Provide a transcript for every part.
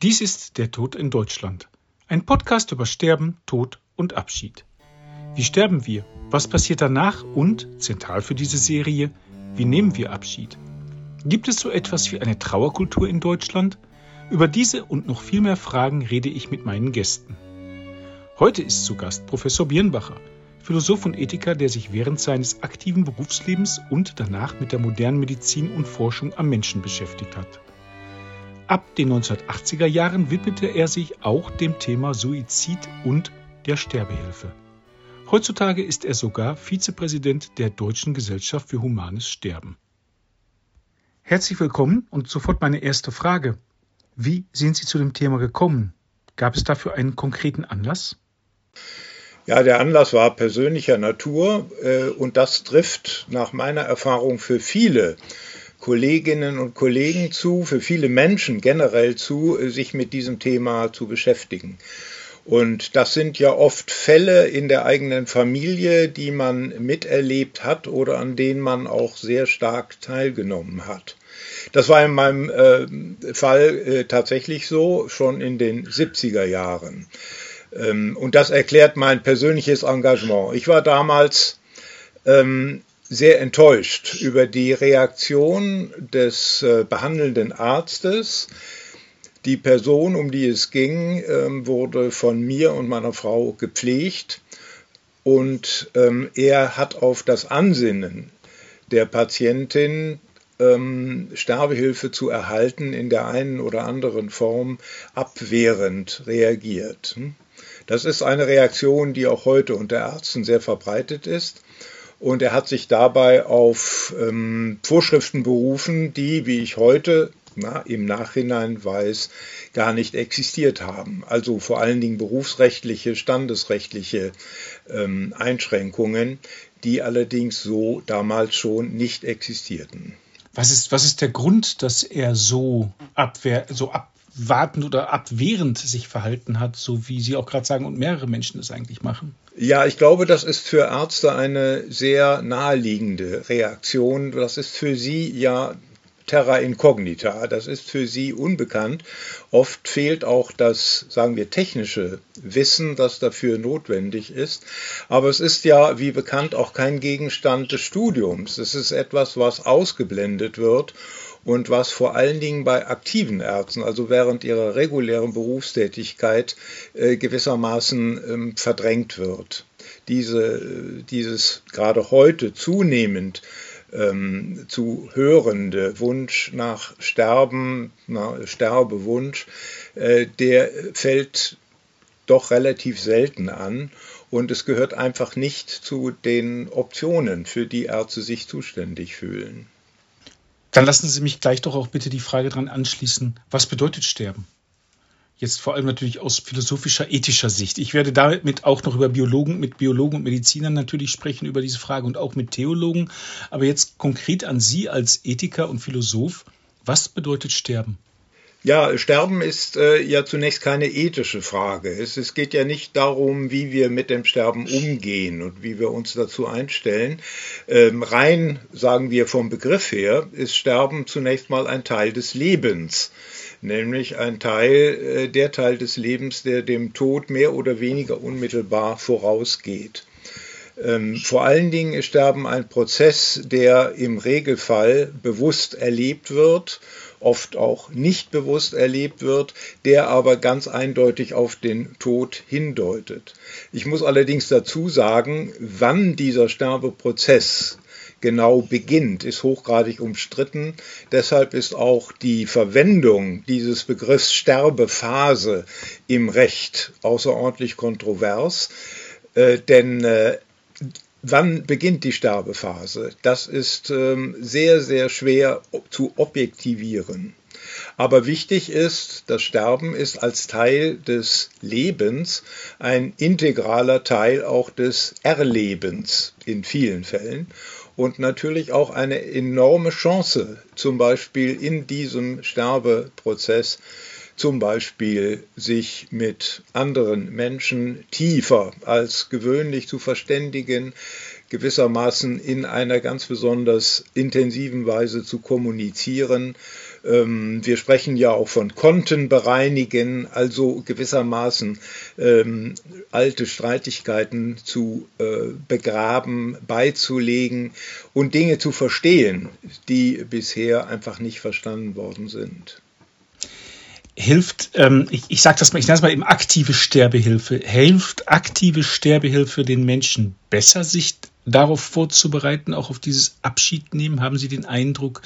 Dies ist Der Tod in Deutschland. Ein Podcast über Sterben, Tod und Abschied. Wie sterben wir? Was passiert danach? Und, zentral für diese Serie, wie nehmen wir Abschied? Gibt es so etwas wie eine Trauerkultur in Deutschland? Über diese und noch viel mehr Fragen rede ich mit meinen Gästen. Heute ist zu Gast Professor Birnbacher, Philosoph und Ethiker, der sich während seines aktiven Berufslebens und danach mit der modernen Medizin und Forschung am Menschen beschäftigt hat. Ab den 1980er Jahren widmete er sich auch dem Thema Suizid und der Sterbehilfe. Heutzutage ist er sogar Vizepräsident der Deutschen Gesellschaft für Humanes Sterben. Herzlich willkommen und sofort meine erste Frage. Wie sind Sie zu dem Thema gekommen? Gab es dafür einen konkreten Anlass? Ja, der Anlass war persönlicher Natur äh, und das trifft nach meiner Erfahrung für viele Kolleginnen und Kollegen zu, für viele Menschen generell zu, sich mit diesem Thema zu beschäftigen. Und das sind ja oft Fälle in der eigenen Familie, die man miterlebt hat oder an denen man auch sehr stark teilgenommen hat. Das war in meinem äh, Fall äh, tatsächlich so, schon in den 70er Jahren. Ähm, und das erklärt mein persönliches Engagement. Ich war damals ähm, sehr enttäuscht über die Reaktion des äh, behandelnden Arztes. Die Person, um die es ging, ähm, wurde von mir und meiner Frau gepflegt und ähm, er hat auf das Ansinnen der Patientin ähm, Sterbehilfe zu erhalten in der einen oder anderen Form abwehrend reagiert. Das ist eine Reaktion, die auch heute unter Ärzten sehr verbreitet ist. Und er hat sich dabei auf ähm, Vorschriften berufen, die, wie ich heute na, im Nachhinein weiß, gar nicht existiert haben. Also vor allen Dingen berufsrechtliche, standesrechtliche ähm, Einschränkungen, die allerdings so damals schon nicht existierten. Was ist, was ist der Grund, dass er so, abwehr, so ab, abwartend oder abwehrend sich verhalten hat, so wie Sie auch gerade sagen und mehrere Menschen es eigentlich machen? Ja, ich glaube, das ist für Ärzte eine sehr naheliegende Reaktion. Das ist für sie ja terra incognita, das ist für sie unbekannt. Oft fehlt auch das, sagen wir, technische Wissen, das dafür notwendig ist. Aber es ist ja, wie bekannt, auch kein Gegenstand des Studiums. Es ist etwas, was ausgeblendet wird und was vor allen Dingen bei aktiven Ärzten, also während ihrer regulären Berufstätigkeit, äh, gewissermaßen ähm, verdrängt wird. Diese, dieses gerade heute zunehmend ähm, zu hörende Wunsch nach Sterben, na, Sterbewunsch, äh, der fällt doch relativ selten an und es gehört einfach nicht zu den Optionen, für die Ärzte sich zuständig fühlen. Dann lassen Sie mich gleich doch auch bitte die Frage dran anschließen, was bedeutet Sterben? Jetzt vor allem natürlich aus philosophischer, ethischer Sicht. Ich werde damit auch noch über Biologen, mit Biologen und Medizinern natürlich sprechen über diese Frage und auch mit Theologen. Aber jetzt konkret an Sie als Ethiker und Philosoph, was bedeutet Sterben? Ja, Sterben ist äh, ja zunächst keine ethische Frage. Es, es, geht ja nicht darum, wie wir mit dem Sterben umgehen und wie wir uns dazu einstellen. Ähm, rein, sagen wir vom Begriff her, ist Sterben zunächst mal ein Teil des Lebens, nämlich ein Teil, äh, der Teil des Lebens, der dem Tod mehr oder weniger unmittelbar vorausgeht. Ähm, vor allen Dingen ist Sterben ein Prozess, der im Regelfall bewusst erlebt wird oft auch nicht bewusst erlebt wird, der aber ganz eindeutig auf den Tod hindeutet. Ich muss allerdings dazu sagen, wann dieser Sterbeprozess genau beginnt, ist hochgradig umstritten. Deshalb ist auch die Verwendung dieses Begriffs Sterbephase im Recht außerordentlich kontrovers. Äh, denn äh, Wann beginnt die Sterbephase? Das ist ähm, sehr, sehr schwer zu objektivieren. Aber wichtig ist, das Sterben ist als Teil des Lebens ein integraler Teil auch des Erlebens in vielen Fällen und natürlich auch eine enorme Chance, zum Beispiel in diesem Sterbeprozess zum Beispiel sich mit anderen Menschen tiefer als gewöhnlich zu verständigen, gewissermaßen in einer ganz besonders intensiven Weise zu kommunizieren, Ähm, wir sprechen ja auch von Konten bereinigen, also gewissermaßen ähm, alte Streitigkeiten zu äh, begraben, beizulegen und Dinge zu verstehen, die bisher einfach nicht verstanden worden sind hilft, ähm, ich, ich sage das mal, ich nenne es mal eben aktive Sterbehilfe, hilft aktive Sterbehilfe den Menschen besser, sich darauf vorzubereiten, auch auf dieses Abschiednehmen? Haben Sie den Eindruck,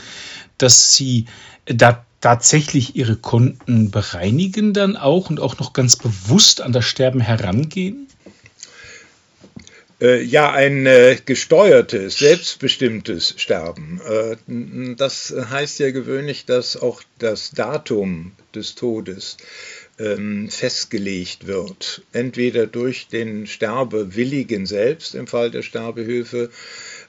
dass Sie da tatsächlich Ihre Konten bereinigen dann auch und auch noch ganz bewusst an das Sterben herangehen? Äh, ja, ein äh, gesteuertes, selbstbestimmtes Sterben. Äh, das heißt ja gewöhnlich, dass auch das Datum des Todes ähm, festgelegt wird. Entweder durch den Sterbewilligen selbst im Fall der Sterbehilfe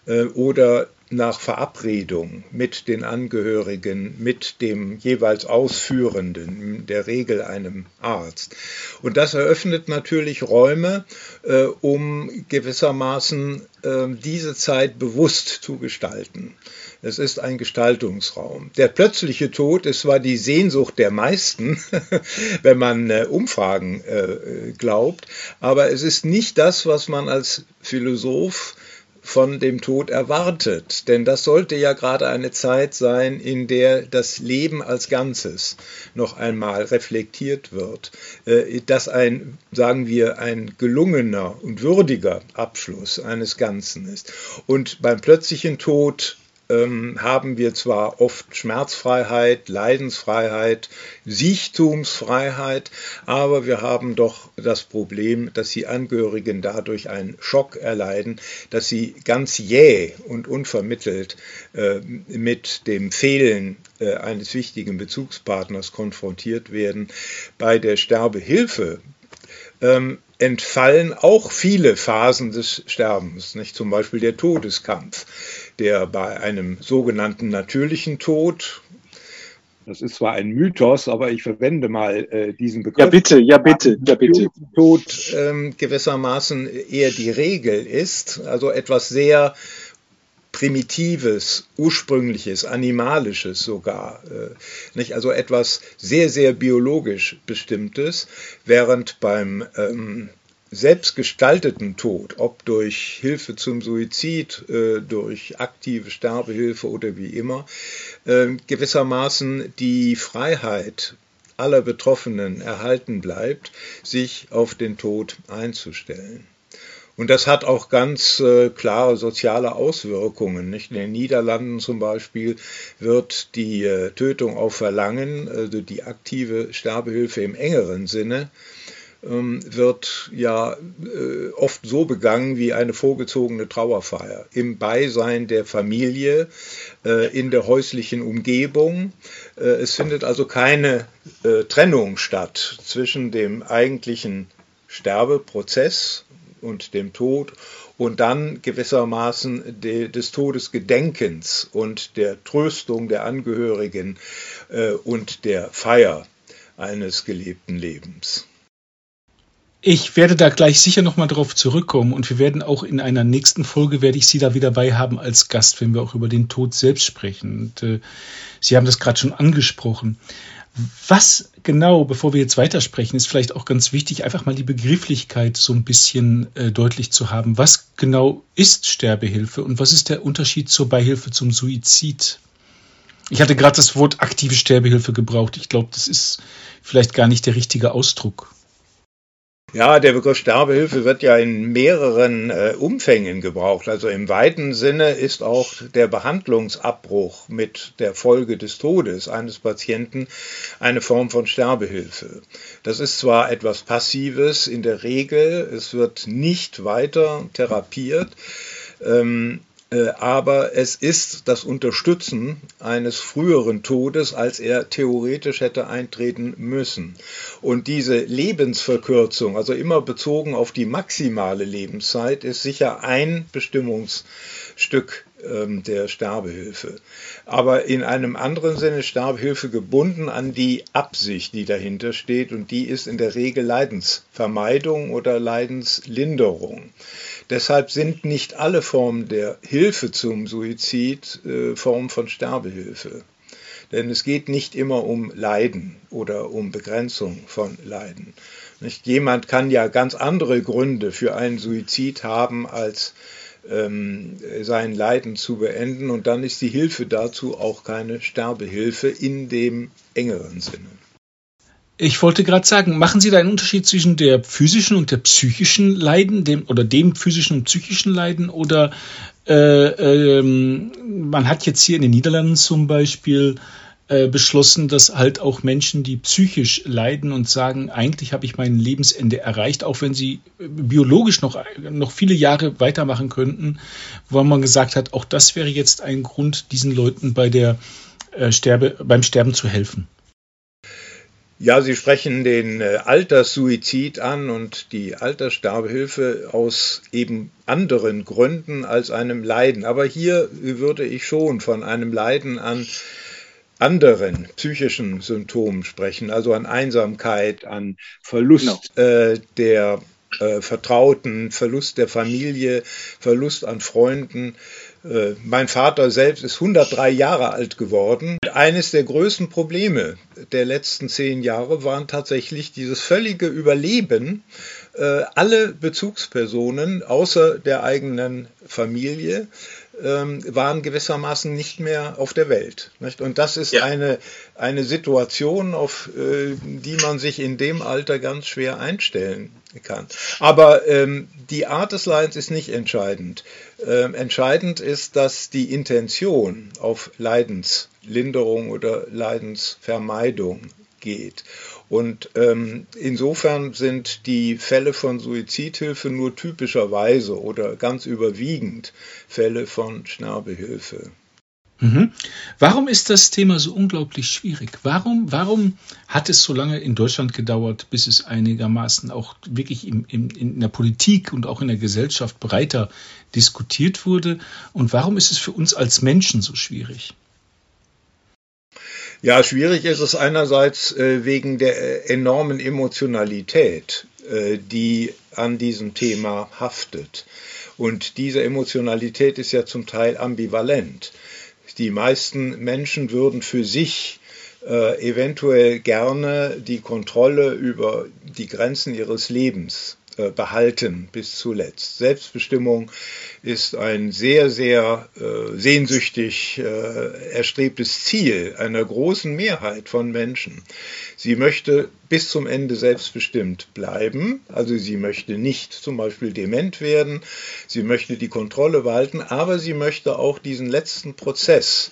äh, oder nach Verabredung mit den Angehörigen, mit dem jeweils Ausführenden, in der Regel einem Arzt. Und das eröffnet natürlich Räume, äh, um gewissermaßen äh, diese Zeit bewusst zu gestalten. Es ist ein Gestaltungsraum. Der plötzliche Tod ist zwar die Sehnsucht der meisten, wenn man äh, Umfragen äh, glaubt, aber es ist nicht das, was man als Philosoph von dem Tod erwartet. Denn das sollte ja gerade eine Zeit sein, in der das Leben als Ganzes noch einmal reflektiert wird. Äh, dass ein, sagen wir, ein gelungener und würdiger Abschluss eines Ganzen ist. Und beim plötzlichen Tod ähm, haben wir zwar oft Schmerzfreiheit, Leidensfreiheit, Siechtumsfreiheit, aber wir haben doch das Problem, dass die Angehörigen dadurch einen Schock erleiden, dass sie ganz jäh und unvermittelt äh, mit dem Fehlen äh, eines wichtigen Bezugspartners konfrontiert werden. Bei der Sterbehilfe ähm, entfallen auch viele Phasen des Sterbens, nicht zum Beispiel der Todeskampf, der bei einem sogenannten natürlichen Tod das ist zwar ein Mythos, aber ich verwende mal äh, diesen Begriff. Ja, bitte, ja, bitte, ja, bitte. Tod ähm, gewissermaßen eher die Regel ist, also etwas sehr Primitives, Ursprüngliches, Animalisches sogar. Äh, nicht? Also etwas sehr, sehr biologisch Bestimmtes, während beim ähm, selbstgestalteten Tod, ob durch Hilfe zum Suizid, äh, durch aktive Sterbehilfe oder wie immer, äh, gewissermaßen die Freiheit aller Betroffenen erhalten bleibt, sich auf den Tod einzustellen. Und das hat auch ganz äh, klare soziale Auswirkungen. Nicht? In den Niederlanden zum Beispiel wird die äh, Tötung auf Verlangen, also die aktive Sterbehilfe im engeren Sinne, wird ja äh, oft so begangen wie eine vorgezogene Trauerfeier. Im Beisein der Familie, äh, in der häuslichen Umgebung. Äh, es findet also keine Trennung statt zwischen dem eigentlichen Sterbeprozess und dem Tod und dann gewissermaßen de, des Todesgedenkens und der Tröstung der Angehörigen äh, und der Feier eines gelebten Lebens. Ich werde da gleich sicher nochmal drauf zurückkommen und wir werden auch in einer nächsten Folge, werde ich Sie da wieder bei haben als Gast, wenn wir auch über den Tod selbst sprechen. Und, äh, Sie haben das gerade schon angesprochen. Was genau, bevor wir jetzt weitersprechen, ist vielleicht auch ganz wichtig, einfach mal die Begrifflichkeit so ein bisschen äh, deutlich zu haben. Was genau ist Sterbehilfe und was ist der Unterschied zur Beihilfe zum Suizid? Ich hatte gerade das Wort aktive Sterbehilfe gebraucht. Ich glaube, das ist vielleicht gar nicht der richtige Ausdruck. Ja, der Begriff Sterbehilfe wird ja in mehreren äh, Umfängen gebraucht. Also im weiten Sinne ist auch der Behandlungsabbruch mit der Folge des Todes eines Patienten eine Form von Sterbehilfe. Das ist zwar etwas Passives in der Regel, es wird nicht weiter therapiert. Ähm, äh, aber es ist das Unterstützen eines früheren Todes, als er theoretisch hätte eintreten müssen. Und diese Lebensverkürzung, also immer bezogen auf die maximale Lebenszeit, ist sicher ein Bestimmungsstück ähm, der Sterbehilfe. Aber in einem anderen Sinne Sterbehilfe gebunden an die Absicht, die dahinter steht, und die ist in der Regel Leidensvermeidung oder Leidenslinderung. Deshalb sind nicht alle Formen der Hilfe zum Suizid äh, Formen von Sterbehilfe. Denn es geht nicht immer um Leiden oder um Begrenzung von Leiden. Nicht? Jemand kann ja ganz andere Gründe für einen Suizid haben, als ähm, sein Leiden zu beenden. Und dann ist die Hilfe dazu auch keine Sterbehilfe in dem engeren Sinne. Ich wollte gerade sagen, machen Sie da einen Unterschied zwischen der physischen und der psychischen Leiden, dem oder dem physischen und psychischen Leiden oder äh, ähm, man hat jetzt hier in den Niederlanden zum Beispiel äh, beschlossen, dass halt auch Menschen, die psychisch leiden und sagen, eigentlich habe ich mein Lebensende erreicht, auch wenn sie biologisch noch, noch viele Jahre weitermachen könnten, wo man gesagt hat, auch das wäre jetzt ein Grund, diesen Leuten bei der äh, Sterbe, beim Sterben zu helfen. Ja, Sie sprechen den äh, Alterssuizid an und die Alterssterbehilfe aus eben anderen Gründen als einem Leiden. Aber hier würde ich schon von einem Leiden an anderen psychischen Symptomen sprechen, also an Einsamkeit, an Verlust genau. äh, der äh, Vertrauten, Verlust der Familie, Verlust an Freunden. Äh, mein Vater selbst ist 103 Jahre alt geworden. Eines der größten Probleme der letzten zehn Jahre waren tatsächlich dieses völlige Überleben. Äh, alle Bezugspersonen außer der eigenen Familie ähm, waren gewissermaßen nicht mehr auf der Welt. Nicht? Und das ist ja. eine, eine Situation, auf äh, die man sich in dem Alter ganz schwer einstellen kann. Aber ähm, die Art des Leidens ist nicht entscheidend. Ähm, entscheidend ist, dass die Intention auf Leidenslinderung oder Leidensvermeidung geht. Und ähm, insofern sind die Fälle von Suizidhilfe nur typischerweise oder ganz überwiegend Fälle von Sterbehilfe. Mhm. Warum ist das Thema so unglaublich schwierig? Warum, warum hat es so lange in Deutschland gedauert, bis es einigermaßen auch wirklich im, im, in der Politik und auch in der Gesellschaft breiter diskutiert wurde? Und warum ist es für uns als Menschen so schwierig? Ja, schwierig ist es einerseits äh, wegen der äh, enormen Emotionalität, äh, die an diesem Thema haftet. Und diese Emotionalität ist ja zum Teil ambivalent. Die meisten Menschen würden für sich eventuell gerne die Kontrolle über die Grenzen ihres Lebens behalten bis zuletzt. Selbstbestimmung ist ein sehr, sehr äh, sehnsüchtig äh, erstrebtes Ziel einer großen Mehrheit von Menschen. Sie möchte bis zum Ende selbstbestimmt bleiben, also sie möchte nicht zum Beispiel dement werden, sie möchte die Kontrolle behalten, aber sie möchte auch diesen letzten Prozess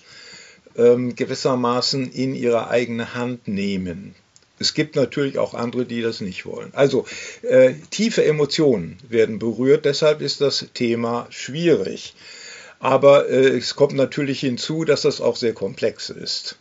ähm, gewissermaßen in ihre eigene Hand nehmen. Es gibt natürlich auch andere, die das nicht wollen. Also äh, tiefe Emotionen werden berührt, deshalb ist das Thema schwierig. Aber äh, es kommt natürlich hinzu, dass das auch sehr komplex ist.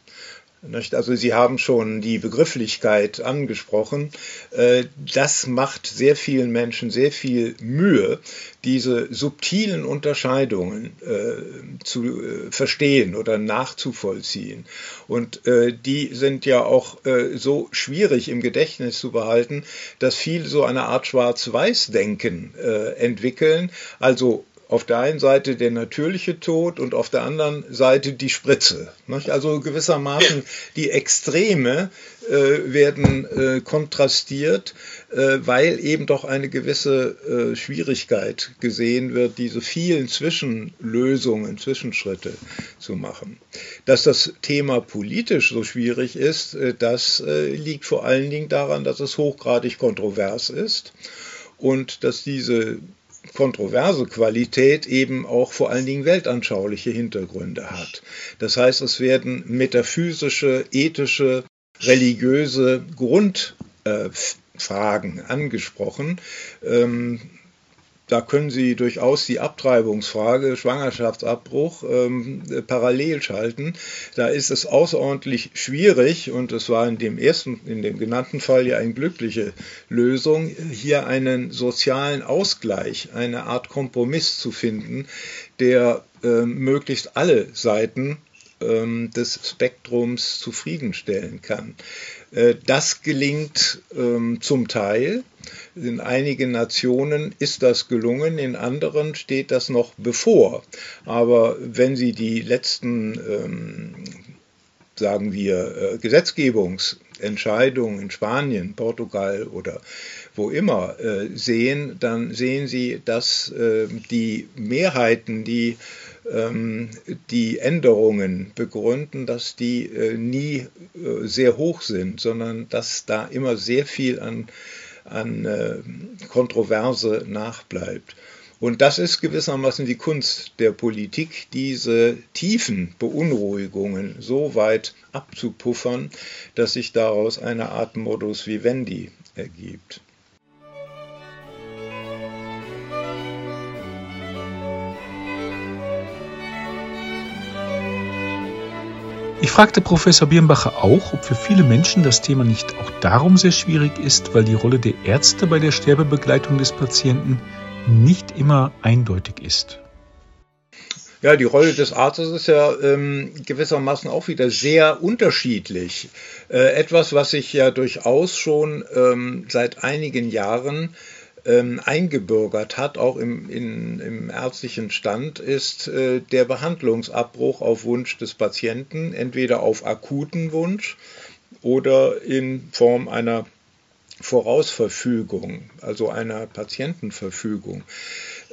Also Sie haben schon die Begrifflichkeit angesprochen. Äh, das macht sehr vielen Menschen sehr viel Mühe, diese subtilen Unterscheidungen äh, zu äh, verstehen oder nachzuvollziehen. Und die sind ja auch so schwierig im Gedächtnis zu behalten, dass viele so eine Art Schwarz-Weiß-Denken entwickeln. Also auf der einen Seite der natürliche Tod und auf der anderen Seite die Spritze. Also gewissermaßen die Extreme äh, werden äh, kontrastiert, äh, weil eben doch eine gewisse Schwierigkeit gesehen wird, diese vielen Zwischenlösungen, Zwischenschritte zu machen. Dass das Thema politisch so schwierig ist, das liegt vor allen Dingen daran, dass es hochgradig kontrovers ist und dass diese kontroverse Qualität eben auch vor allen Dingen weltanschauliche Hintergründe hat. Das heißt, es werden metaphysische, ethische, religiöse Grundfragen äh, angesprochen. Ähm, da können Sie durchaus die Abtreibungsfrage, Schwangerschaftsabbruch ähm, parallel schalten. Da ist es außerordentlich schwierig und es war in dem ersten, in dem genannten Fall ja eine glückliche Lösung, hier einen sozialen Ausgleich, eine Art Kompromiss zu finden, der äh, möglichst alle Seiten ähm, des Spektrums zufriedenstellen kann. Äh, das gelingt ähm, zum Teil. In einigen Nationen ist das gelungen, in anderen steht das noch bevor. Aber wenn Sie die letzten ähm, sagen wir, Gesetzgebungsentscheidungen in Spanien, Portugal oder wo immer sehen, dann sehen Sie, dass die Mehrheiten, die ähm, die Änderungen begründen, dass die äh, nie äh, sehr hoch sind, sondern dass da immer sehr viel an, an äh, Kontroverse nachbleibt. Und das ist gewissermaßen die Kunst der Politik, diese tiefen Beunruhigungen so weit abzupuffern, dass sich daraus eine Art Modus vivendi ergibt. Ich fragte Professor Birnbacher auch, ob für viele Menschen das Thema nicht auch darum sehr schwierig ist, weil die Rolle der Ärzte bei der Sterbebegleitung des Patienten nicht immer eindeutig ist. Ja, die Rolle des Arztes ist ja ähm, gewissermaßen auch wieder sehr unterschiedlich. Äh, etwas, was sich ja durchaus schon ähm, seit einigen Jahren ähm, eingebürgert hat, auch im, in, im ärztlichen Stand, ist äh, der Behandlungsabbruch auf Wunsch des Patienten, entweder auf akuten Wunsch oder in Form einer Vorausverfügung, also einer Patientenverfügung.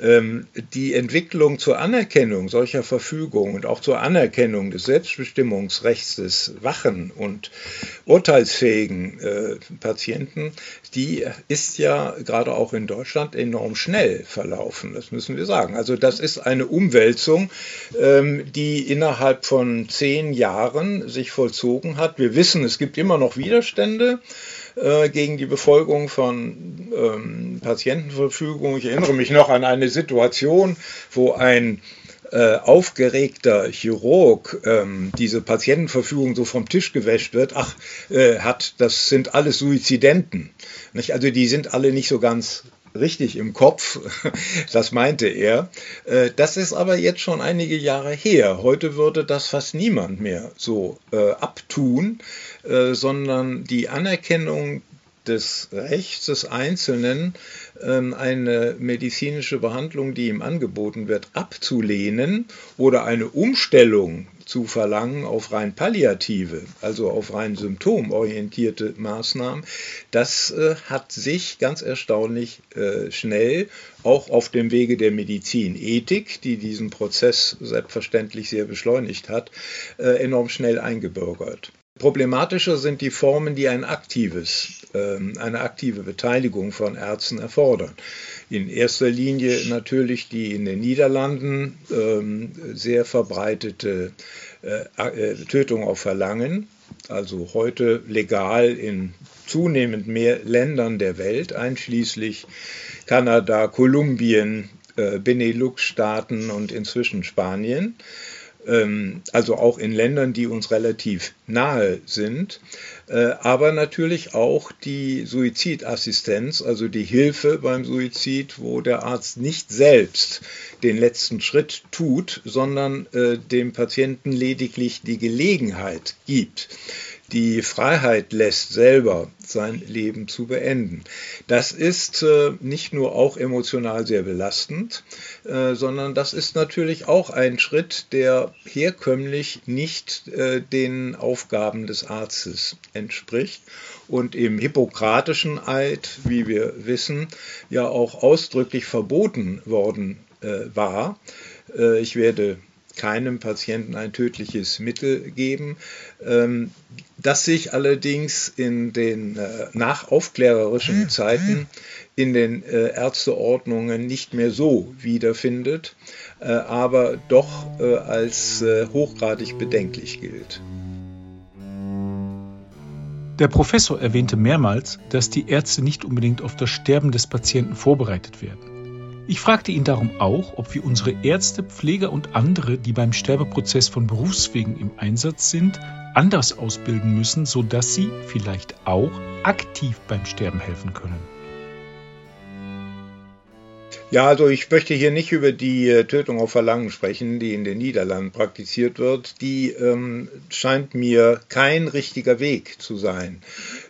Ähm, die Entwicklung zur Anerkennung solcher Verfügungen und auch zur Anerkennung des Selbstbestimmungsrechts des wachen und urteilsfähigen äh, Patienten, die ist ja gerade auch in Deutschland enorm schnell verlaufen, das müssen wir sagen. Also das ist eine Umwälzung, ähm, die innerhalb von zehn Jahren sich vollzogen hat. Wir wissen, es gibt immer noch Widerstände. Äh, gegen die Befolgung von ähm, Patientenverfügung. Ich erinnere mich noch an eine Situation, wo ein äh, aufgeregter Chirurg ähm, diese Patientenverfügung so vom Tisch gewäscht wird, ach, äh, hat, das sind alles Suizidenten. Nicht? Also die sind alle nicht so ganz richtig im Kopf, das meinte er. Äh, das ist aber jetzt schon einige Jahre her. Heute würde das fast niemand mehr so äh, abtun, äh, sondern die Anerkennung des Rechts des Einzelnen, eine medizinische Behandlung, die ihm angeboten wird, abzulehnen oder eine Umstellung zu verlangen auf rein palliative, also auf rein symptomorientierte Maßnahmen, das äh, hat sich ganz erstaunlich äh, schnell auch auf dem Wege der Medizinethik, die diesen Prozess selbstverständlich sehr beschleunigt hat, äh, enorm schnell eingebürgert. Problematischer sind die Formen, die ein aktives, ähm, eine aktive Beteiligung von Ärzten erfordern. In erster Linie natürlich die in den Niederlanden ähm, sehr verbreitete äh, äh, Tötung auf Verlangen, also heute legal in zunehmend mehr Ländern der Welt, einschließlich Kanada, Kolumbien, äh, Benelux-Staaten und inzwischen Spanien. Ähm, also auch in Ländern, die uns relativ nahe sind, äh, aber natürlich auch die Suizidassistenz, also die Hilfe beim Suizid, wo der Arzt nicht selbst den letzten Schritt tut, sondern äh, dem Patienten lediglich die Gelegenheit gibt, die Freiheit lässt, selber sein Leben zu beenden. Das ist äh, nicht nur auch emotional sehr belastend, äh, sondern das ist natürlich auch ein Schritt, der herkömmlich nicht äh, den Aufgaben des Arztes entspricht und im hippokratischen Eid, wie wir wissen, ja auch ausdrücklich verboten worden äh, war. Äh, ich werde keinem Patienten ein tödliches Mittel geben. Ähm, das sich allerdings in den äh, nachaufklärerischen hm, Zeiten hm. in den äh, Ärzteordnungen nicht mehr so wiederfindet, äh, aber doch als hochgradig bedenklich gilt. Der Professor erwähnte mehrmals, dass die Ärzte nicht unbedingt auf das Sterben des Patienten vorbereitet werden. Ich fragte ihn darum auch, ob wir unsere Ärzte, Pfleger und andere, die beim Sterbeprozess von Berufswegen im Einsatz sind, anders ausbilden müssen, sodass sie vielleicht auch aktiv beim Sterben helfen können. Ja, also ich möchte hier nicht über die äh, Tötung auf Verlangen sprechen, die in den Niederlanden praktiziert wird. Die ähm, scheint mir kein richtiger Weg zu sein,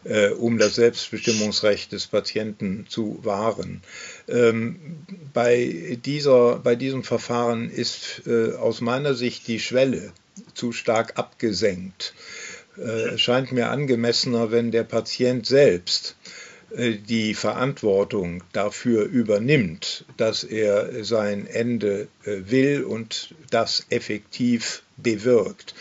äh, um das Selbstbestimmungsrecht des Patienten zu wahren. Ähm, bei, dieser, bei diesem Verfahren ist äh, aus meiner Sicht die Schwelle zu stark abgesenkt. äh, scheint mir angemessener, wenn der Patient selbst äh, die Verantwortung dafür übernimmt, dass er sein Ende äh, will und das effektiv bewirkt.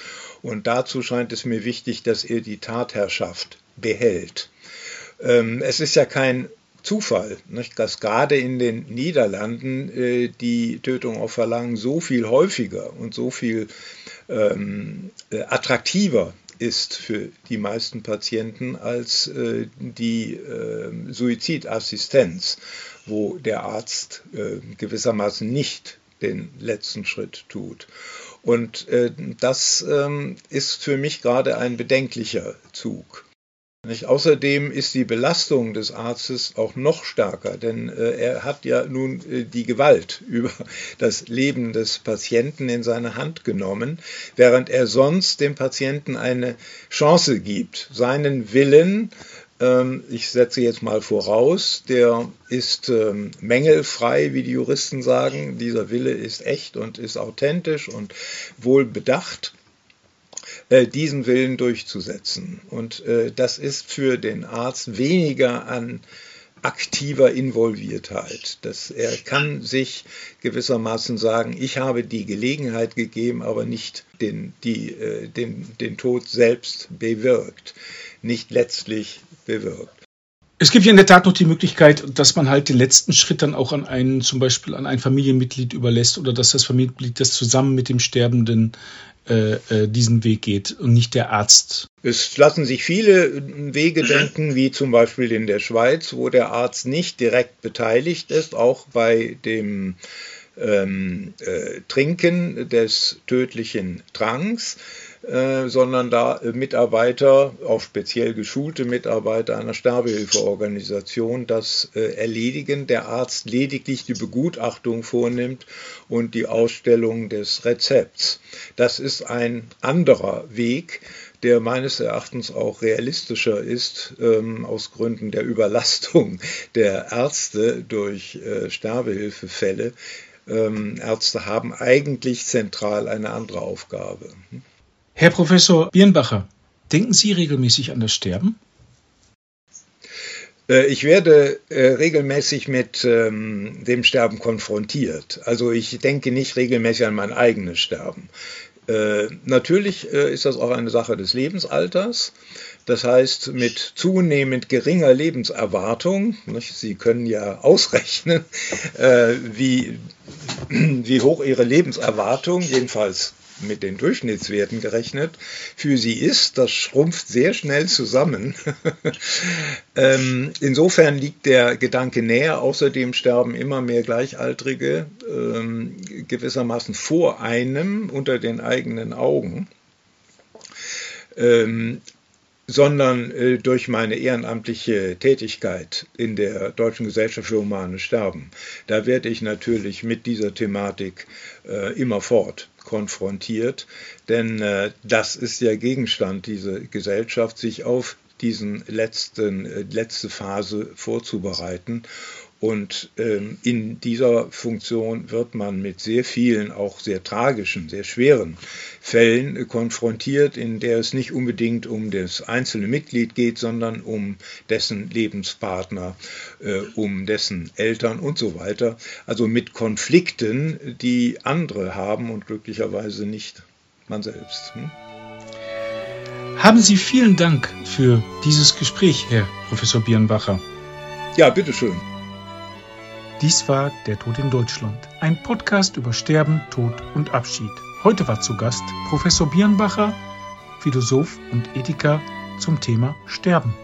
Und dazu scheint es mir wichtig, dass er die Tatherrschaft behält. Ähm, es ist ja kein Zufall, nicht? dass gerade in den Niederlanden äh, die Tötung auf Verlangen so viel häufiger und so viel ähm, attraktiver ist für die meisten Patienten als äh, die äh, Suizidassistenz, wo der Arzt äh, gewissermaßen nicht den letzten Schritt tut. Und äh, das ähm, ist für mich gerade ein bedenklicher Zug. Nicht? Außerdem ist die Belastung des Arztes auch noch stärker, denn äh, er hat ja nun äh, die Gewalt über das Leben des Patienten in seine Hand genommen, während er sonst dem Patienten eine Chance gibt, seinen Willen ähm, ich setze jetzt mal voraus, der ist ähm, mängelfrei, wie die Juristen sagen. Dieser Wille ist echt und ist authentisch und wohl bedacht. Äh, diesen Willen durchzusetzen. Und äh, das ist für den Arzt weniger an aktiver Involviertheit. Das, er kann sich gewissermaßen sagen, ich habe die Gelegenheit gegeben, aber nicht den, die, äh, den, den Tod selbst bewirkt, nicht letztlich bewirkt. Es gibt ja in der Tat noch die Möglichkeit, dass man halt den letzten Schritt dann auch an einen, zum Beispiel an ein Familienmitglied überlässt oder dass das Familienmitglied das zusammen mit dem Sterbenden äh, äh, diesen Weg geht und nicht der Arzt. Es lassen sich viele Wege denken, wie zum Beispiel in der Schweiz, wo der Arzt nicht direkt beteiligt ist, auch bei dem ähm, äh, Trinken des tödlichen Tranks äh, sondern da Mitarbeiter, auch speziell geschulte Mitarbeiter einer Sterbehilfeorganisation, das äh, erledigen. Der Arzt lediglich die Begutachtung vornimmt und die Ausstellung des Rezepts. Das ist ein anderer Weg, der meines Erachtens auch realistischer ist, ähm, aus Gründen der Überlastung der Ärzte durch äh, Sterbehilfefälle. Ähm, Ärzte haben eigentlich zentral eine andere Aufgabe. Herr Professor Birnbacher, denken Sie regelmäßig an das Sterben? Äh, ich werde äh, regelmäßig mit ähm, dem Sterben konfrontiert. Also ich denke nicht regelmäßig an mein eigenes Sterben. Äh, natürlich ist das auch eine Sache des Lebensalters. Das heißt, mit zunehmend geringer Lebenserwartung, Sie können ja ausrechnen, wie, wie hoch Ihre Lebenserwartung, jedenfalls mit den Durchschnittswerten gerechnet, für sie ist. Das schrumpft sehr schnell zusammen. ähm, insofern liegt der Gedanke näher. Außerdem sterben immer mehr Gleichaltrige ähm, gewissermaßen vor einem unter den eigenen Augen. Ähm, sondern äh, durch meine ehrenamtliche Tätigkeit in der Deutschen Gesellschaft für Humane Sterben. Da werde ich natürlich mit dieser Thematik äh, immerfort konfrontiert, denn äh, das ist ja Gegenstand dieser Gesellschaft, sich auf diesen letzten, äh, letzte Phase vorzubereiten und ähm, in dieser Funktion wird man mit sehr vielen, auch sehr tragischen, sehr schweren Fällen äh, konfrontiert, in der es nicht unbedingt um das einzelne Mitglied geht, sondern um dessen Lebenspartner, äh, um dessen Eltern und so weiter. Also mit Konflikten, die andere haben und glücklicherweise nicht man selbst. Hm? Haben Sie vielen Dank für dieses Gespräch, Herr Professor Birnbacher. Ja, bitteschön. Dies war Der Tod in Deutschland, ein Podcast über Sterben, Tod und Abschied. Heute war zu Gast Professor Birnbacher, Philosoph und Ethiker zum Thema Sterben.